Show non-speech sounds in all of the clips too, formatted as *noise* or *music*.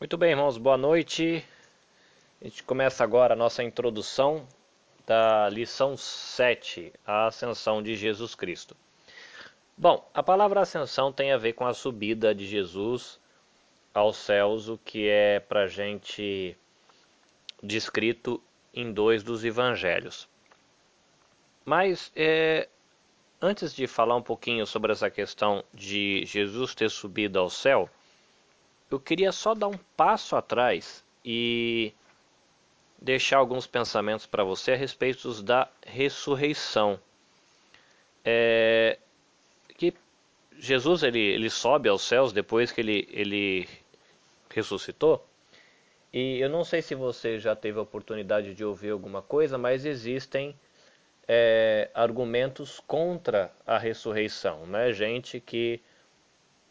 Muito bem, irmãos, boa noite. A gente começa agora a nossa introdução da lição 7, a ascensão de Jesus Cristo. Bom, a palavra ascensão tem a ver com a subida de Jesus aos céus, o que é para gente descrito em dois dos evangelhos. Mas é, antes de falar um pouquinho sobre essa questão de Jesus ter subido ao céu, eu queria só dar um passo atrás e deixar alguns pensamentos para você a respeito da ressurreição. É, que Jesus ele, ele sobe aos céus depois que ele, ele ressuscitou. E eu não sei se você já teve a oportunidade de ouvir alguma coisa, mas existem é, argumentos contra a ressurreição, né? Gente que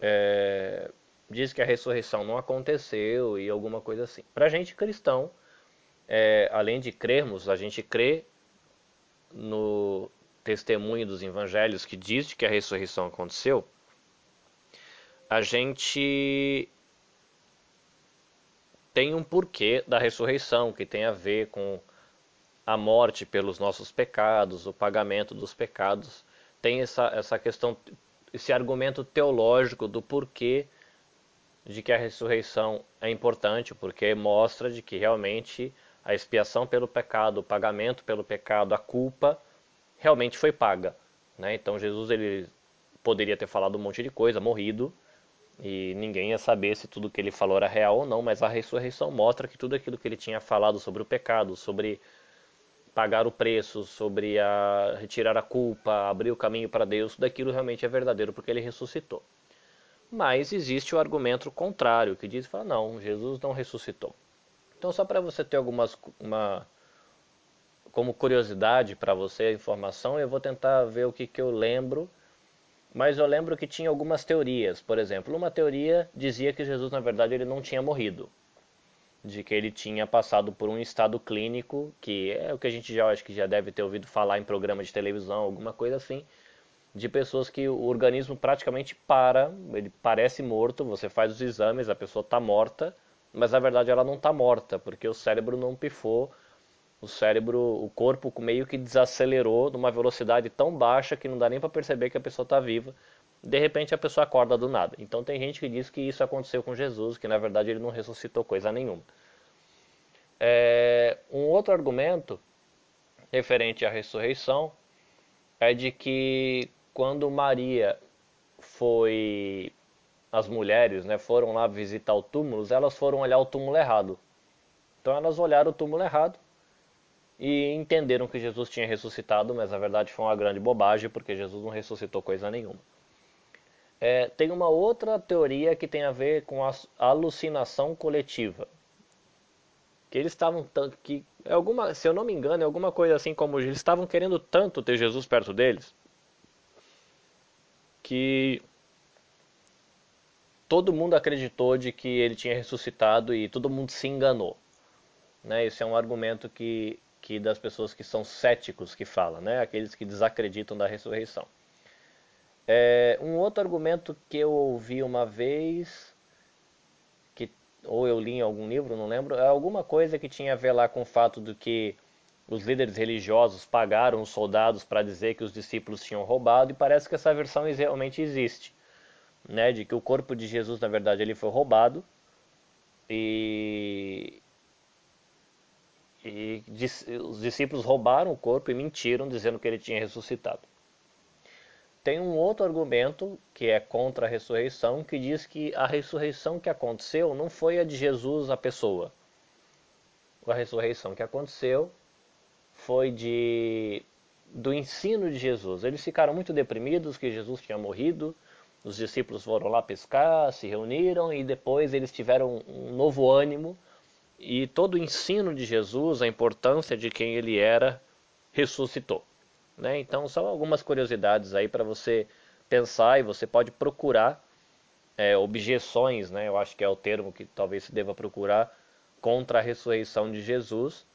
é, diz que a ressurreição não aconteceu e alguma coisa assim. Para a gente cristão, é, além de crermos, a gente crê no testemunho dos evangelhos que diz que a ressurreição aconteceu, a gente tem um porquê da ressurreição que tem a ver com a morte pelos nossos pecados, o pagamento dos pecados. Tem essa, essa questão, esse argumento teológico do porquê de que a ressurreição é importante, porque mostra de que realmente a expiação pelo pecado, o pagamento pelo pecado, a culpa realmente foi paga. Né? Então Jesus ele poderia ter falado um monte de coisa, morrido, e ninguém ia saber se tudo que ele falou era real ou não, mas a ressurreição mostra que tudo aquilo que ele tinha falado sobre o pecado, sobre pagar o preço, sobre a retirar a culpa, abrir o caminho para Deus, daquilo realmente é verdadeiro porque ele ressuscitou. Mas existe o argumento contrário, que diz, fala, não, Jesus não ressuscitou. Então só para você ter algumas uma como curiosidade para você a informação, eu vou tentar ver o que, que eu lembro, mas eu lembro que tinha algumas teorias. Por exemplo, uma teoria dizia que Jesus na verdade ele não tinha morrido, de que ele tinha passado por um estado clínico, que é o que a gente já acho que já deve ter ouvido falar em programa de televisão, alguma coisa assim, de pessoas que o organismo praticamente para, ele parece morto, você faz os exames, a pessoa está morta, mas na verdade ela não está morta, porque o cérebro não pifou, o cérebro, o corpo meio que desacelerou numa velocidade tão baixa que não dá nem para perceber que a pessoa está viva. De repente a pessoa acorda do nada. Então tem gente que diz que isso aconteceu com Jesus, que na verdade ele não ressuscitou coisa nenhuma. É, um outro argumento referente à ressurreição é de que quando Maria foi as mulheres, né, foram lá visitar o túmulo, elas foram olhar o túmulo errado. Então elas olharam o túmulo errado e entenderam que Jesus tinha ressuscitado, mas na verdade foi uma grande bobagem, porque Jesus não ressuscitou coisa nenhuma. É, tem uma outra teoria que tem a ver com a alucinação coletiva. Que eles estavam que é alguma, se eu não me engano, é alguma coisa assim como eles estavam querendo tanto ter Jesus perto deles, que todo mundo acreditou de que ele tinha ressuscitado e todo mundo se enganou. Né? Esse é um argumento que, que das pessoas que são céticos que falam, né? aqueles que desacreditam da ressurreição. É, um outro argumento que eu ouvi uma vez, que, ou eu li em algum livro, não lembro, é alguma coisa que tinha a ver lá com o fato de que os líderes religiosos pagaram os soldados para dizer que os discípulos tinham roubado e parece que essa versão realmente existe, né, de que o corpo de Jesus na verdade ele foi roubado e e os discípulos roubaram o corpo e mentiram dizendo que ele tinha ressuscitado. Tem um outro argumento que é contra a ressurreição que diz que a ressurreição que aconteceu não foi a de Jesus a pessoa. A ressurreição que aconteceu foi de do ensino de Jesus. Eles ficaram muito deprimidos que Jesus tinha morrido. Os discípulos foram lá pescar, se reuniram e depois eles tiveram um novo ânimo e todo o ensino de Jesus, a importância de quem ele era, ressuscitou. Né? Então são algumas curiosidades aí para você pensar e você pode procurar é, objeções, né? eu acho que é o termo que talvez se deva procurar contra a ressurreição de Jesus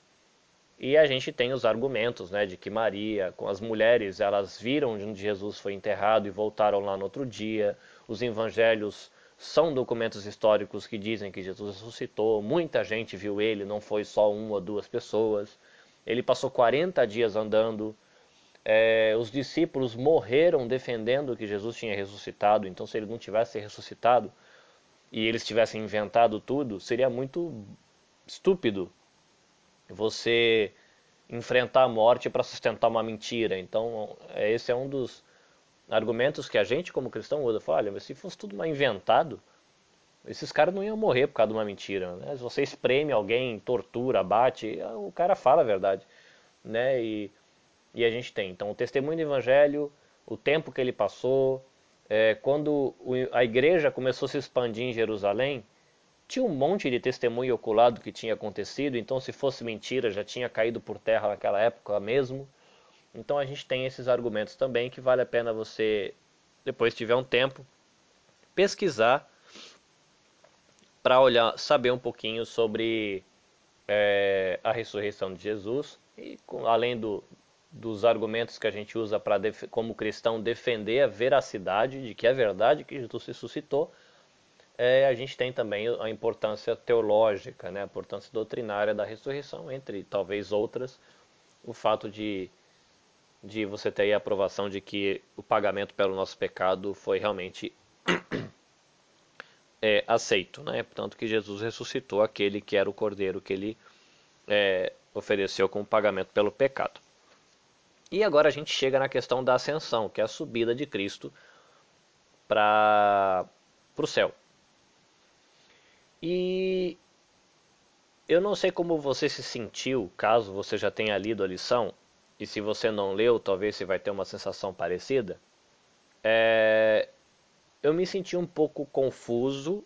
e a gente tem os argumentos, né, de que Maria, com as mulheres, elas viram onde Jesus foi enterrado e voltaram lá no outro dia. Os evangelhos São documentos históricos que dizem que Jesus ressuscitou, muita gente viu ele, não foi só uma ou duas pessoas. Ele passou 40 dias andando. É, os discípulos morreram defendendo que Jesus tinha ressuscitado, então se ele não tivesse ressuscitado e eles tivessem inventado tudo, seria muito estúpido você enfrentar a morte para sustentar uma mentira. Então, é, esse é um dos argumentos que a gente, como cristão, usa. Fala, olha, mas se fosse tudo inventado, esses caras não iam morrer por causa de uma mentira. Né? Se você espreme alguém, tortura, bate, o cara fala a verdade. Né? E, e a gente tem. Então, o testemunho do evangelho, o tempo que ele passou, é, quando a igreja começou a se expandir em Jerusalém, tinha um monte de testemunho oculado que tinha acontecido, então se fosse mentira já tinha caído por terra naquela época mesmo. Então a gente tem esses argumentos também que vale a pena você, depois tiver um tempo, pesquisar para olhar, saber um pouquinho sobre é, a ressurreição de Jesus e além do, dos argumentos que a gente usa para como cristão defender a veracidade de que é verdade que Jesus ressuscitou é, a gente tem também a importância teológica, né, a importância doutrinária da ressurreição, entre talvez outras, o fato de, de você ter a aprovação de que o pagamento pelo nosso pecado foi realmente *clears throat* é, aceito, né? portanto que Jesus ressuscitou aquele que era o cordeiro que ele é, ofereceu como pagamento pelo pecado. E agora a gente chega na questão da ascensão, que é a subida de Cristo para o céu. E eu não sei como você se sentiu, caso você já tenha lido a lição, e se você não leu, talvez você vai ter uma sensação parecida. É, eu me senti um pouco confuso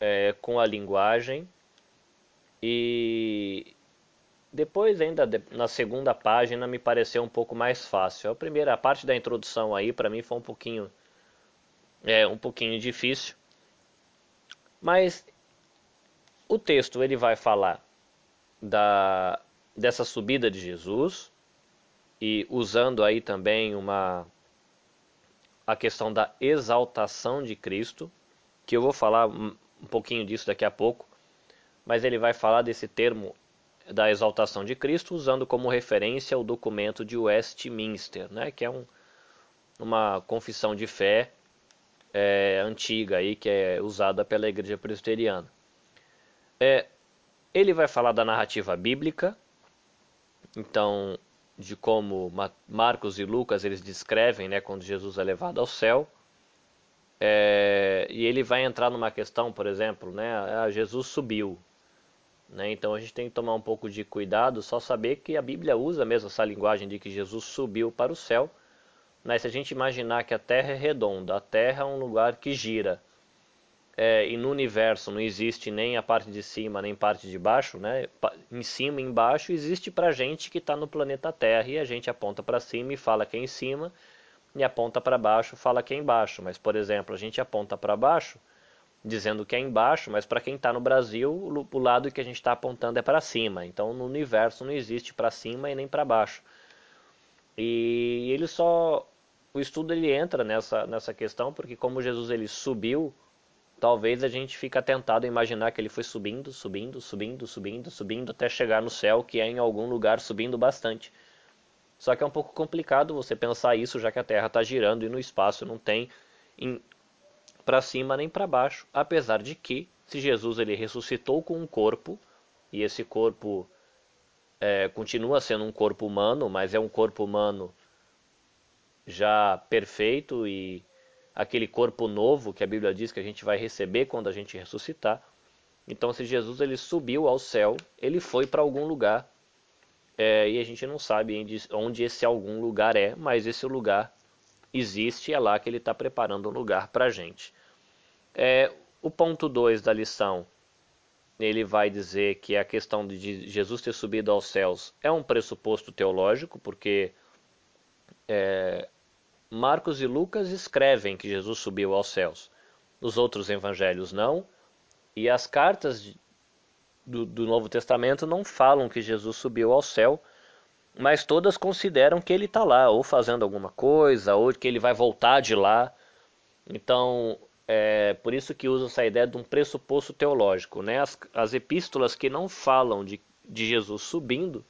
é, com a linguagem e depois ainda na segunda página me pareceu um pouco mais fácil. A primeira a parte da introdução aí para mim foi um pouquinho é um pouquinho difícil mas o texto ele vai falar da, dessa subida de Jesus e usando aí também uma a questão da exaltação de Cristo, que eu vou falar um pouquinho disso daqui a pouco, mas ele vai falar desse termo da exaltação de Cristo usando como referência o documento de Westminster, né, que é um, uma confissão de fé é, antiga aí que é usada pela igreja presbiteriana. É, ele vai falar da narrativa bíblica, então de como Marcos e Lucas eles descrevem, né, quando Jesus é levado ao céu. É, e ele vai entrar numa questão, por exemplo, né, Jesus subiu. Né, então a gente tem que tomar um pouco de cuidado, só saber que a Bíblia usa mesmo essa linguagem de que Jesus subiu para o céu mas se a gente imaginar que a Terra é redonda, a Terra é um lugar que gira, é, e no universo não existe nem a parte de cima nem parte de baixo, né? em cima e embaixo existe para gente que está no planeta Terra e a gente aponta para cima e fala que é em cima e aponta para baixo fala que é embaixo. Mas, por exemplo, a gente aponta para baixo dizendo que é embaixo, mas para quem está no Brasil, o lado que a gente está apontando é para cima. Então, no universo não existe para cima e nem para baixo. E ele só o estudo ele entra nessa, nessa questão porque como Jesus ele subiu, talvez a gente fique tentado a imaginar que ele foi subindo, subindo, subindo, subindo, subindo até chegar no céu, que é em algum lugar subindo bastante. Só que é um pouco complicado você pensar isso, já que a Terra está girando e no espaço não tem para cima nem para baixo. Apesar de que, se Jesus ele ressuscitou com um corpo, e esse corpo é, continua sendo um corpo humano, mas é um corpo humano já perfeito e aquele corpo novo que a Bíblia diz que a gente vai receber quando a gente ressuscitar. Então, se Jesus ele subiu ao céu, ele foi para algum lugar é, e a gente não sabe onde esse algum lugar é, mas esse lugar existe e é lá que ele está preparando um lugar para a gente. É, o ponto 2 da lição, ele vai dizer que a questão de Jesus ter subido aos céus é um pressuposto teológico, porque é, Marcos e Lucas escrevem que Jesus subiu aos céus. Os outros evangelhos não. E as cartas do, do Novo Testamento não falam que Jesus subiu ao céu, mas todas consideram que ele está lá, ou fazendo alguma coisa, ou que ele vai voltar de lá. Então, é por isso que usa essa ideia de um pressuposto teológico. Né? As, as epístolas que não falam de, de Jesus subindo,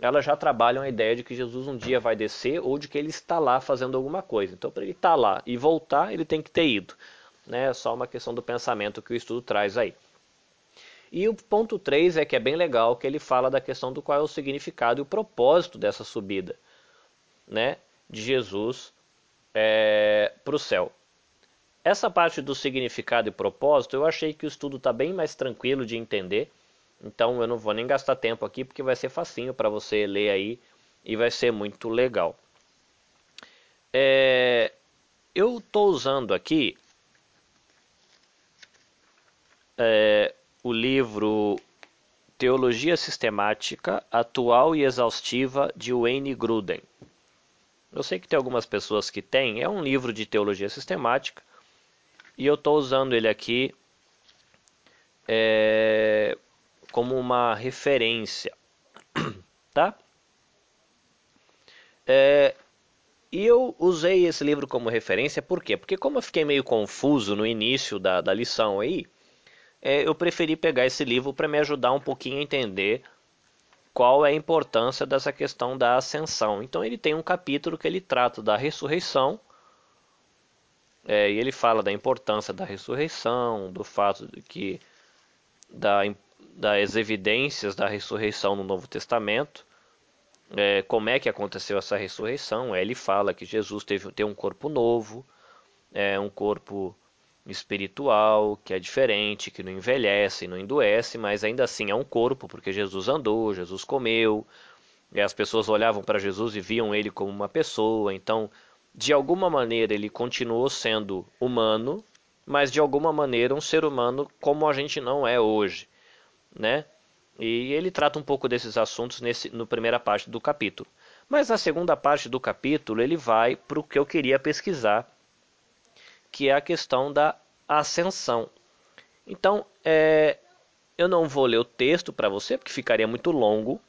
elas já trabalham a ideia de que Jesus um dia vai descer ou de que ele está lá fazendo alguma coisa. Então, para ele estar tá lá e voltar, ele tem que ter ido. Né? É só uma questão do pensamento que o estudo traz aí. E o ponto 3 é que é bem legal que ele fala da questão do qual é o significado e o propósito dessa subida né, de Jesus é, para o céu. Essa parte do significado e propósito eu achei que o estudo está bem mais tranquilo de entender, então eu não vou nem gastar tempo aqui porque vai ser facinho para você ler aí e vai ser muito legal. É, eu estou usando aqui é, o livro Teologia Sistemática Atual e Exaustiva de Wayne Gruden. Eu sei que tem algumas pessoas que têm, é um livro de teologia sistemática e eu estou usando ele aqui é, como uma referência, *clears throat* tá? É, e eu usei esse livro como referência por quê? Porque como eu fiquei meio confuso no início da, da lição aí, é, eu preferi pegar esse livro para me ajudar um pouquinho a entender qual é a importância dessa questão da ascensão. Então ele tem um capítulo que ele trata da ressurreição é, e ele fala da importância da ressurreição, do fato de que da, das evidências da ressurreição no Novo Testamento, é, como é que aconteceu essa ressurreição. É, ele fala que Jesus teve ter um corpo novo, é, um corpo espiritual, que é diferente, que não envelhece, não endoece, mas ainda assim é um corpo, porque Jesus andou, Jesus comeu, e as pessoas olhavam para Jesus e viam ele como uma pessoa, então, de alguma maneira, ele continuou sendo humano, mas de alguma maneira um ser humano como a gente não é hoje, né? E ele trata um pouco desses assuntos nesse, no primeira parte do capítulo. Mas na segunda parte do capítulo ele vai para o que eu queria pesquisar, que é a questão da ascensão. Então, é, eu não vou ler o texto para você, porque ficaria muito longo,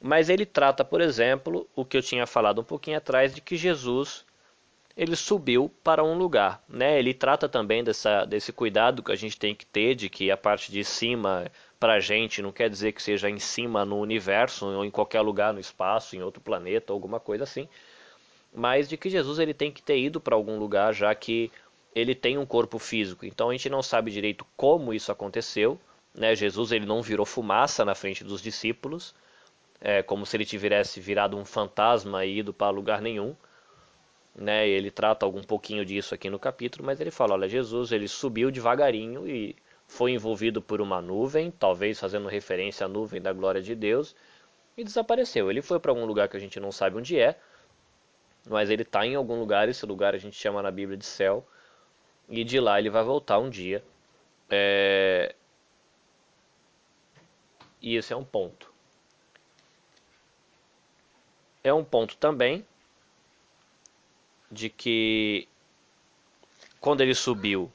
mas ele trata, por exemplo, o que eu tinha falado um pouquinho atrás, de que Jesus ele subiu para um lugar. Né? Ele trata também dessa, desse cuidado que a gente tem que ter, de que a parte de cima para a gente não quer dizer que seja em cima no universo, ou em qualquer lugar no espaço, em outro planeta, alguma coisa assim mas de que Jesus ele tem que ter ido para algum lugar, já que ele tem um corpo físico. Então a gente não sabe direito como isso aconteceu. Né? Jesus ele não virou fumaça na frente dos discípulos, é, como se ele tivesse virado um fantasma e ido para lugar nenhum. Né? Ele trata algum pouquinho disso aqui no capítulo, mas ele fala: olha, Jesus ele subiu devagarinho e foi envolvido por uma nuvem, talvez fazendo referência à nuvem da glória de Deus, e desapareceu. Ele foi para algum lugar que a gente não sabe onde é, mas ele está em algum lugar, esse lugar a gente chama na Bíblia de céu, e de lá ele vai voltar um dia. É... E esse é um ponto. É um ponto também de que quando ele subiu,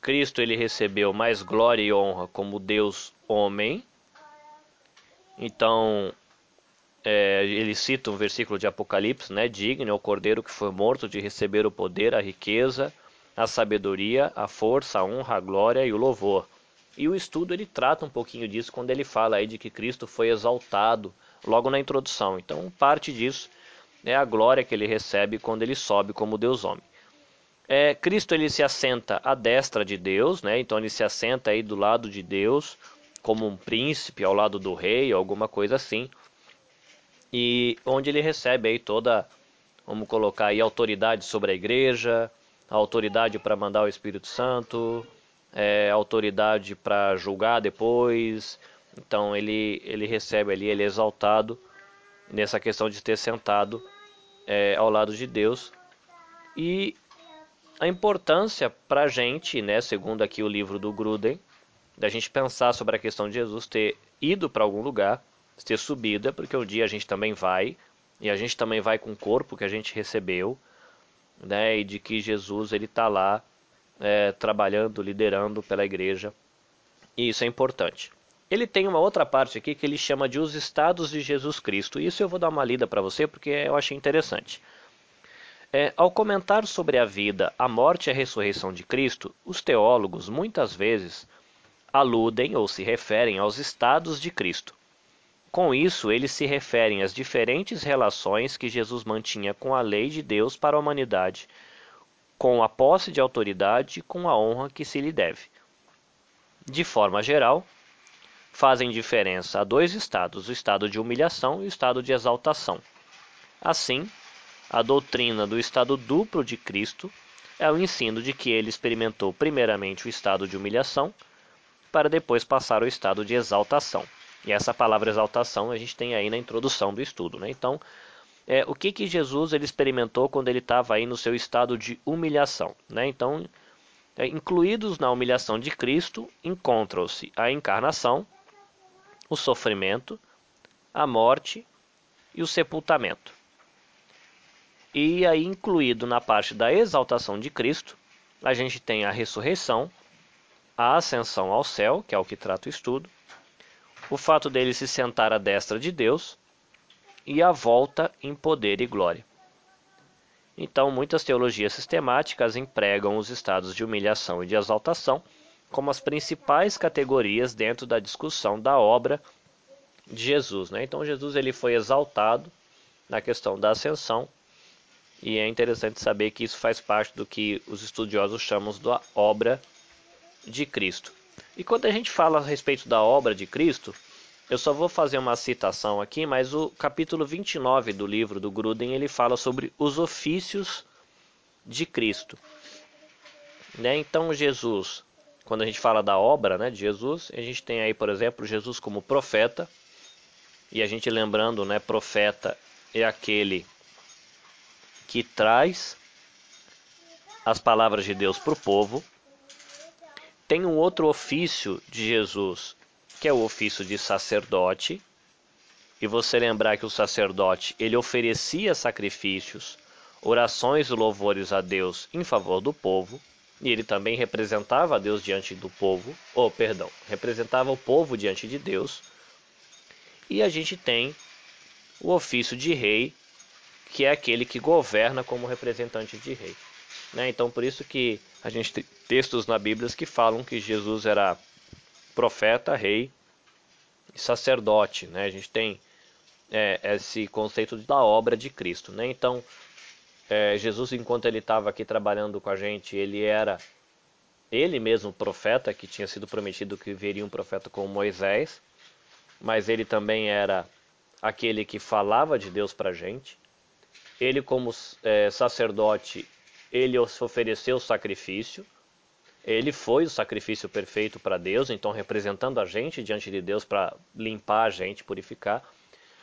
Cristo ele recebeu mais glória e honra como Deus homem. Então, é, ele cita um versículo de Apocalipse, né? Digno é o cordeiro que foi morto de receber o poder, a riqueza, a sabedoria, a força, a honra, a glória e o louvor. E o estudo ele trata um pouquinho disso quando ele fala aí de que Cristo foi exaltado logo na introdução. Então, parte disso é a glória que ele recebe quando ele sobe como Deus homem. É, Cristo ele se assenta à destra de Deus, né? Então ele se assenta aí do lado de Deus como um príncipe ao lado do rei, alguma coisa assim e onde ele recebe aí toda, vamos colocar aí, autoridade sobre a igreja, autoridade para mandar o Espírito Santo, é, autoridade para julgar depois. Então ele, ele recebe ali, ele é exaltado nessa questão de ter sentado é, ao lado de Deus. E a importância para a gente, né, segundo aqui o livro do Gruden, da gente pensar sobre a questão de Jesus ter ido para algum lugar ter subida, porque um dia a gente também vai, e a gente também vai com o corpo que a gente recebeu, né, e de que Jesus ele está lá é, trabalhando, liderando pela igreja, e isso é importante. Ele tem uma outra parte aqui que ele chama de os estados de Jesus Cristo. Isso eu vou dar uma lida para você porque eu achei interessante. É, ao comentar sobre a vida, a morte e a ressurreição de Cristo, os teólogos muitas vezes aludem ou se referem aos estados de Cristo. Com isso, eles se referem às diferentes relações que Jesus mantinha com a lei de Deus para a humanidade, com a posse de autoridade e com a honra que se lhe deve. De forma geral, fazem diferença a dois estados, o estado de humilhação e o estado de exaltação. Assim, a doutrina do estado duplo de Cristo é o ensino de que ele experimentou primeiramente o estado de humilhação, para depois passar ao estado de exaltação. E essa palavra exaltação a gente tem aí na introdução do estudo. Né? Então, é, o que, que Jesus ele experimentou quando ele estava aí no seu estado de humilhação? Né? Então, é, incluídos na humilhação de Cristo, encontram-se a encarnação, o sofrimento, a morte e o sepultamento. E aí, incluído na parte da exaltação de Cristo, a gente tem a ressurreição, a ascensão ao céu, que é o que trata o estudo, o fato dele se sentar à destra de Deus e a volta em poder e glória. Então, muitas teologias sistemáticas empregam os estados de humilhação e de exaltação como as principais categorias dentro da discussão da obra de Jesus. Né? Então, Jesus ele foi exaltado na questão da ascensão, e é interessante saber que isso faz parte do que os estudiosos chamam da obra de Cristo. E quando a gente fala a respeito da obra de Cristo, eu só vou fazer uma citação aqui, mas o capítulo 29 do livro do Gruden, ele fala sobre os ofícios de Cristo. Né? Então Jesus, quando a gente fala da obra né, de Jesus, a gente tem aí, por exemplo, Jesus como profeta, e a gente lembrando, né, profeta é aquele que traz as palavras de Deus para o povo, tem um outro ofício de Jesus, que é o ofício de sacerdote. E você lembrar que o sacerdote, ele oferecia sacrifícios, orações e louvores a Deus em favor do povo, e ele também representava a Deus diante do povo, ou perdão, representava o povo diante de Deus. E a gente tem o ofício de rei, que é aquele que governa como representante de rei. Né? Então, por isso que a gente tem textos na Bíblia que falam que Jesus era profeta, rei e sacerdote. Né? A gente tem é, esse conceito da obra de Cristo. Né? Então, é, Jesus, enquanto ele estava aqui trabalhando com a gente, ele era ele mesmo profeta, que tinha sido prometido que viria um profeta como Moisés, mas ele também era aquele que falava de Deus para a gente. Ele, como é, sacerdote, ele ofereceu o sacrifício, ele foi o sacrifício perfeito para Deus, então representando a gente diante de Deus para limpar a gente, purificar.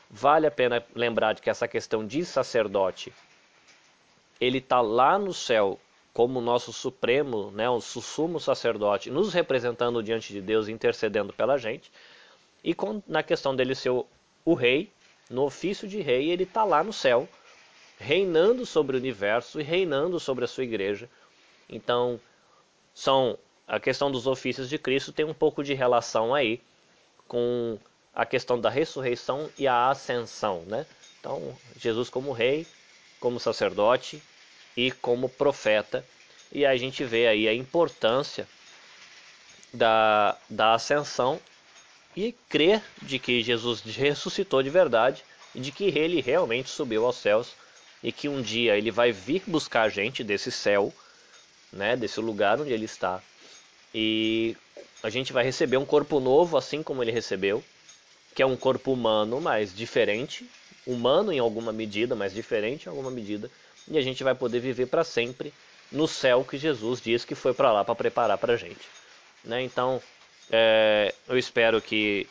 Vale a pena lembrar de que essa questão de sacerdote, ele está lá no céu como nosso supremo, né, o sumo sacerdote, nos representando diante de Deus, intercedendo pela gente. E com, na questão dele ser o, o rei, no ofício de rei, ele está lá no céu, reinando sobre o universo e reinando sobre a sua igreja. Então, são a questão dos ofícios de Cristo tem um pouco de relação aí com a questão da ressurreição e a ascensão, né? Então, Jesus como rei, como sacerdote e como profeta. E a gente vê aí a importância da, da ascensão e crer de que Jesus ressuscitou de verdade e de que ele realmente subiu aos céus e que um dia ele vai vir buscar a gente desse céu, né, desse lugar onde ele está. E a gente vai receber um corpo novo assim como ele recebeu, que é um corpo humano, mas diferente, humano em alguma medida, mas diferente em alguma medida, e a gente vai poder viver para sempre no céu que Jesus diz que foi para lá para preparar para a gente. Né? Então, é, eu espero que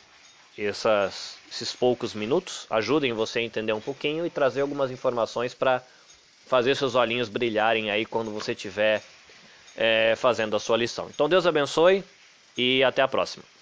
essas, esses poucos minutos ajudem você a entender um pouquinho e trazer algumas informações para fazer seus olhinhos brilharem aí quando você estiver é, fazendo a sua lição. Então Deus abençoe e até a próxima.